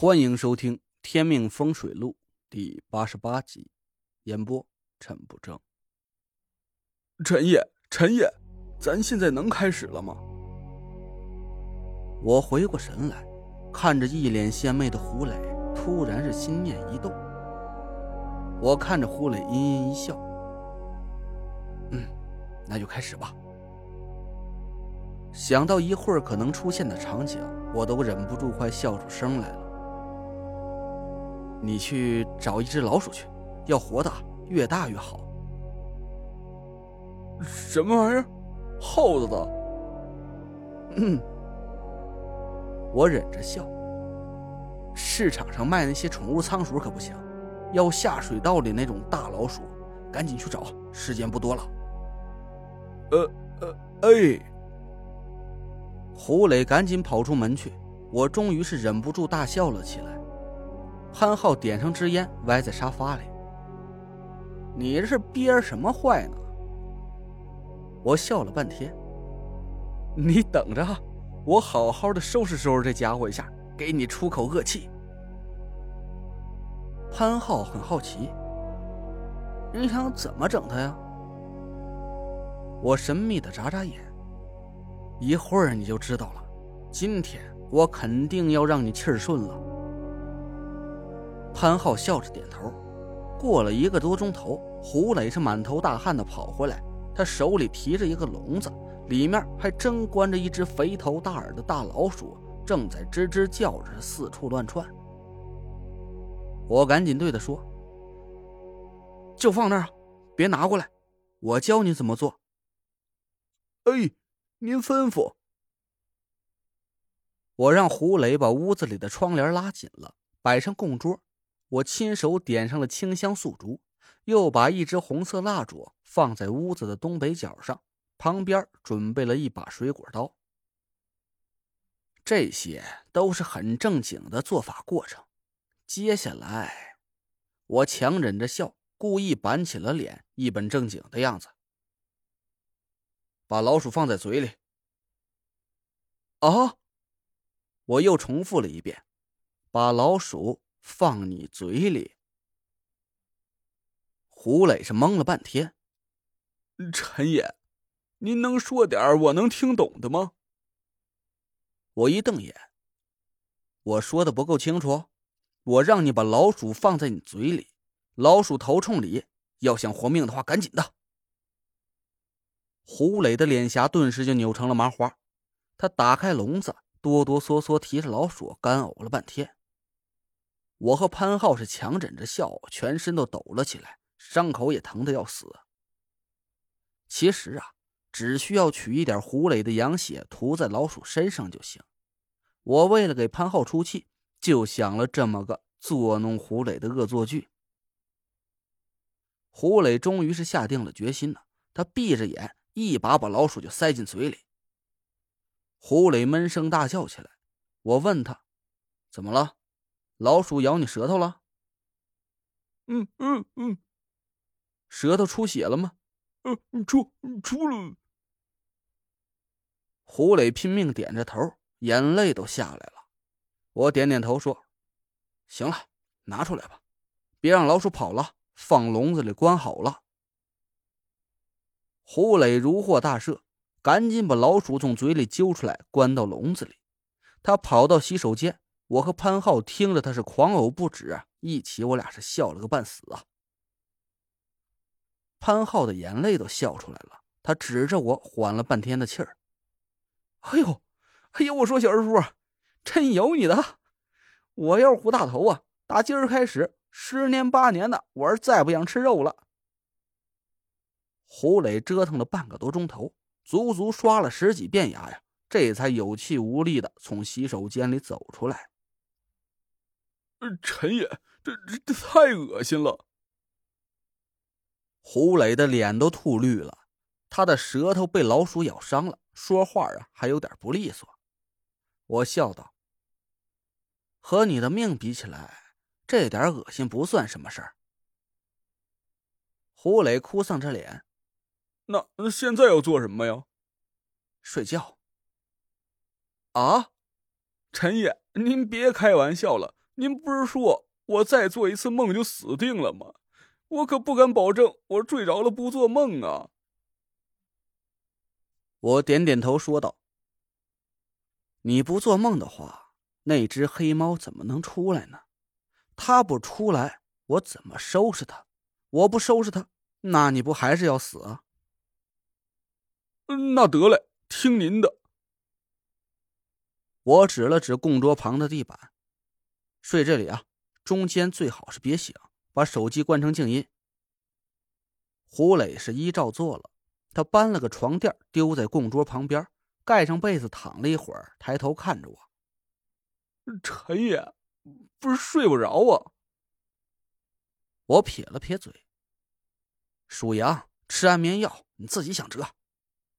欢迎收听《天命风水录》第八十八集，演播陈不正。陈爷，陈爷，咱现在能开始了吗？我回过神来，看着一脸献媚的胡磊，突然是心念一动。我看着胡磊，阴阴一笑：“嗯，那就开始吧。”想到一会儿可能出现的场景，我都忍不住快笑出声来了。你去找一只老鼠去，要活的，越大越好。什么玩意儿？耗子的？嗯，我忍着笑。市场上卖那些宠物仓鼠可不行，要下水道里那种大老鼠，赶紧去找，时间不多了。呃呃，哎。胡磊赶紧跑出门去，我终于是忍不住大笑了起来。潘浩点上支烟，歪在沙发里。你这是憋什么坏呢？我笑了半天。你等着，我好好的收拾收拾这家伙一下，给你出口恶气。潘浩很好奇，你想怎么整他呀？我神秘的眨眨眼。一会儿你就知道了。今天我肯定要让你气顺了。潘浩笑着点头。过了一个多钟头，胡磊是满头大汗的跑回来，他手里提着一个笼子，里面还真关着一只肥头大耳的大老鼠，正在吱吱叫着四处乱窜。我赶紧对他说：“就放那儿，别拿过来，我教你怎么做。”哎，您吩咐。我让胡磊把屋子里的窗帘拉紧了，摆上供桌。我亲手点上了清香素烛，又把一支红色蜡烛放在屋子的东北角上，旁边准备了一把水果刀。这些都是很正经的做法过程。接下来，我强忍着笑，故意板起了脸，一本正经的样子，把老鼠放在嘴里。啊！我又重复了一遍，把老鼠。放你嘴里！胡磊是懵了半天。陈爷，您能说点我能听懂的吗？我一瞪眼，我说的不够清楚。我让你把老鼠放在你嘴里，老鼠头冲里，要想活命的话，赶紧的。胡磊的脸颊顿时就扭成了麻花，他打开笼子，哆哆嗦嗦提着老鼠，干呕了半天。我和潘浩是强忍着笑，全身都抖了起来，伤口也疼得要死。其实啊，只需要取一点胡磊的羊血涂在老鼠身上就行。我为了给潘浩出气，就想了这么个作弄胡磊的恶作剧。胡磊终于是下定了决心了，他闭着眼，一把把老鼠就塞进嘴里。胡磊闷声大叫起来。我问他：“怎么了？”老鼠咬你舌头了？嗯嗯嗯，舌头出血了吗？嗯，出出了。胡磊拼命点着头，眼泪都下来了。我点点头说：“行了，拿出来吧，别让老鼠跑了，放笼子里关好了。”胡磊如获大赦，赶紧把老鼠从嘴里揪出来，关到笼子里。他跑到洗手间。我和潘浩听着，他是狂呕不止，一起我俩是笑了个半死啊。潘浩的眼泪都笑出来了，他指着我，缓了半天的气儿：“哎呦，哎呦！我说小二叔，真有你的！我要是胡大头啊，打今儿开始，十年八年的，我是再不想吃肉了。”胡磊折腾了半个多钟头，足足刷了十几遍牙呀，这才有气无力的从洗手间里走出来。陈爷，这这这太恶心了！胡磊的脸都吐绿了，他的舌头被老鼠咬伤了，说话啊还有点不利索。我笑道：“和你的命比起来，这点恶心不算什么事儿。”胡磊哭丧着脸：“那那现在要做什么呀？睡觉。”啊，陈爷，您别开玩笑了。您不是说我再做一次梦就死定了吗？我可不敢保证我睡着了不做梦啊。我点点头说道：“你不做梦的话，那只黑猫怎么能出来呢？它不出来，我怎么收拾它？我不收拾它，那你不还是要死啊？”那得嘞，听您的。我指了指供桌旁的地板，睡这里啊，中间最好是别醒，把手机关成静音。胡磊是依照做了，他搬了个床垫丢在供桌旁边，盖上被子躺了一会儿，抬头看着我：“陈爷，不是睡不着啊？”我撇了撇嘴：“属羊，吃安眠药，你自己想辙。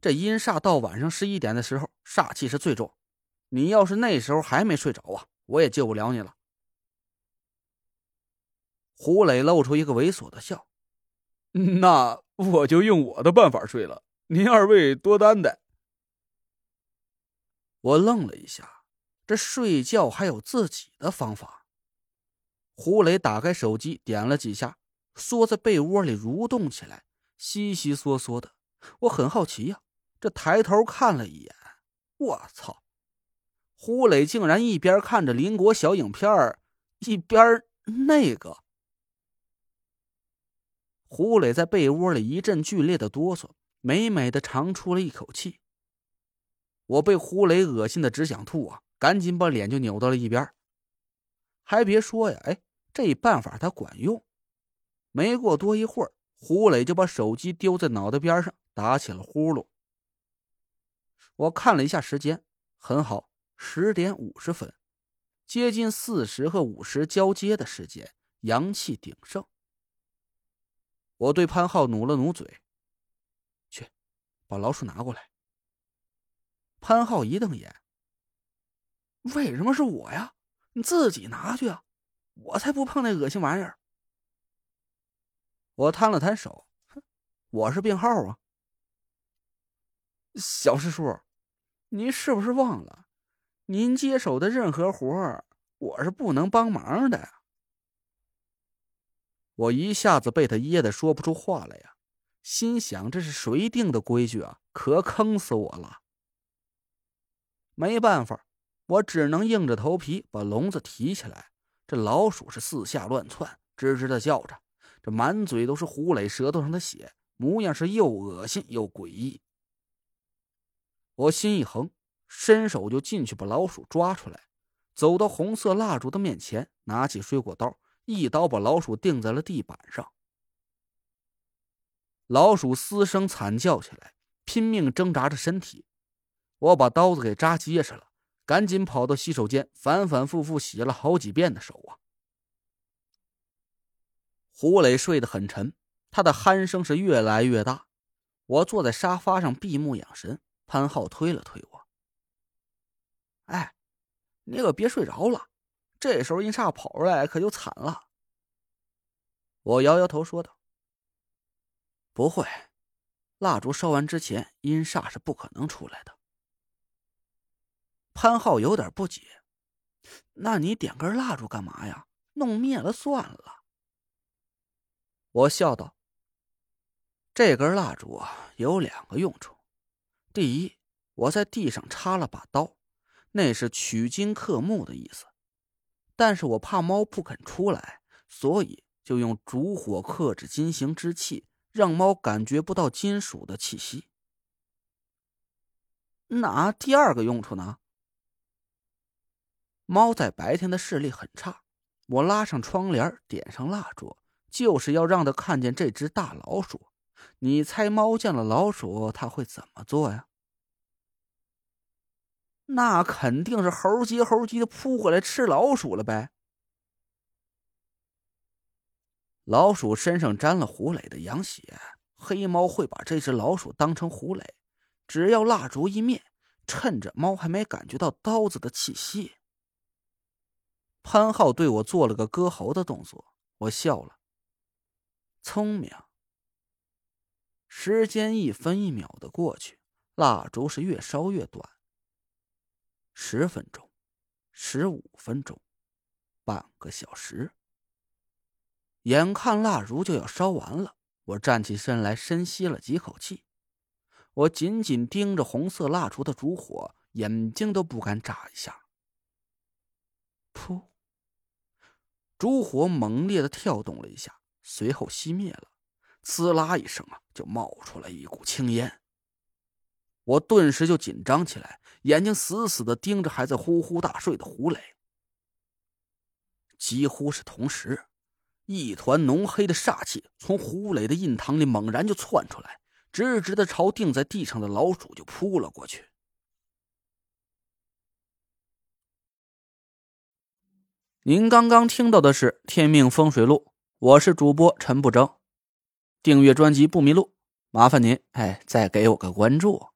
这阴煞到晚上十一点的时候，煞气是最重。”你要是那时候还没睡着啊，我也救不了你了。胡磊露出一个猥琐的笑，那我就用我的办法睡了，您二位多担待。我愣了一下，这睡觉还有自己的方法。胡磊打开手机，点了几下，缩在被窝里蠕动起来，悉悉嗦嗦的。我很好奇呀，这抬头看了一眼，我操！胡磊竟然一边看着邻国小影片一边那个。胡磊在被窝里一阵剧烈的哆嗦，美美的长出了一口气。我被胡磊恶心的只想吐啊！赶紧把脸就扭到了一边。还别说呀，哎，这办法他管用。没过多一会儿，胡磊就把手机丢在脑袋边上，打起了呼噜。我看了一下时间，很好。十点五十分，接近四十和五十交接的时间，阳气鼎盛。我对潘浩努了努嘴：“去，把老鼠拿过来。”潘浩一瞪眼：“为什么是我呀？你自己拿去啊！我才不碰那恶心玩意儿。”我摊了摊手：“，我是病号啊。”小师叔，您是不是忘了？您接手的任何活儿，我是不能帮忙的。我一下子被他噎得说不出话来呀，心想这是谁定的规矩啊？可坑死我了！没办法，我只能硬着头皮把笼子提起来。这老鼠是四下乱窜，吱吱的叫着，这满嘴都是胡磊舌头上的血，模样是又恶心又诡异。我心一横。伸手就进去把老鼠抓出来，走到红色蜡烛的面前，拿起水果刀，一刀把老鼠钉在了地板上。老鼠嘶声惨叫起来，拼命挣扎着身体。我把刀子给扎结实了，赶紧跑到洗手间，反反复复洗了好几遍的手啊。胡磊睡得很沉，他的鼾声是越来越大。我坐在沙发上闭目养神，潘浩推了推我。哎，你可别睡着了，这时候阴煞跑出来可就惨了。我摇摇头说道：“不会，蜡烛烧完之前，阴煞是不可能出来的。”潘浩有点不解：“那你点根蜡烛干嘛呀？弄灭了算了。”我笑道：“这根蜡烛啊，有两个用处。第一，我在地上插了把刀。”那是取金克木的意思，但是我怕猫不肯出来，所以就用烛火克制金行之气，让猫感觉不到金属的气息。那第二个用处呢？猫在白天的视力很差，我拉上窗帘，点上蜡烛，就是要让它看见这只大老鼠。你猜猫见了老鼠，它会怎么做呀？那肯定是猴急猴急的扑过来吃老鼠了呗。老鼠身上沾了胡磊的羊血，黑猫会把这只老鼠当成胡磊。只要蜡烛一灭，趁着猫还没感觉到刀子的气息，潘浩对我做了个割喉的动作，我笑了。聪明。时间一分一秒的过去，蜡烛是越烧越短。十分钟，十五分钟，半个小时。眼看蜡烛就要烧完了，我站起身来，深吸了几口气。我紧紧盯着红色蜡烛的烛火，眼睛都不敢眨一下。噗！烛火猛烈的跳动了一下，随后熄灭了。呲啦一声啊，就冒出来一股青烟。我顿时就紧张起来，眼睛死死的盯着还在呼呼大睡的胡磊。几乎是同时，一团浓黑的煞气从胡磊的印堂里猛然就窜出来，直直的朝钉在地上的老鼠就扑了过去。您刚刚听到的是《天命风水录》，我是主播陈不争。订阅专辑不迷路，麻烦您哎，再给我个关注。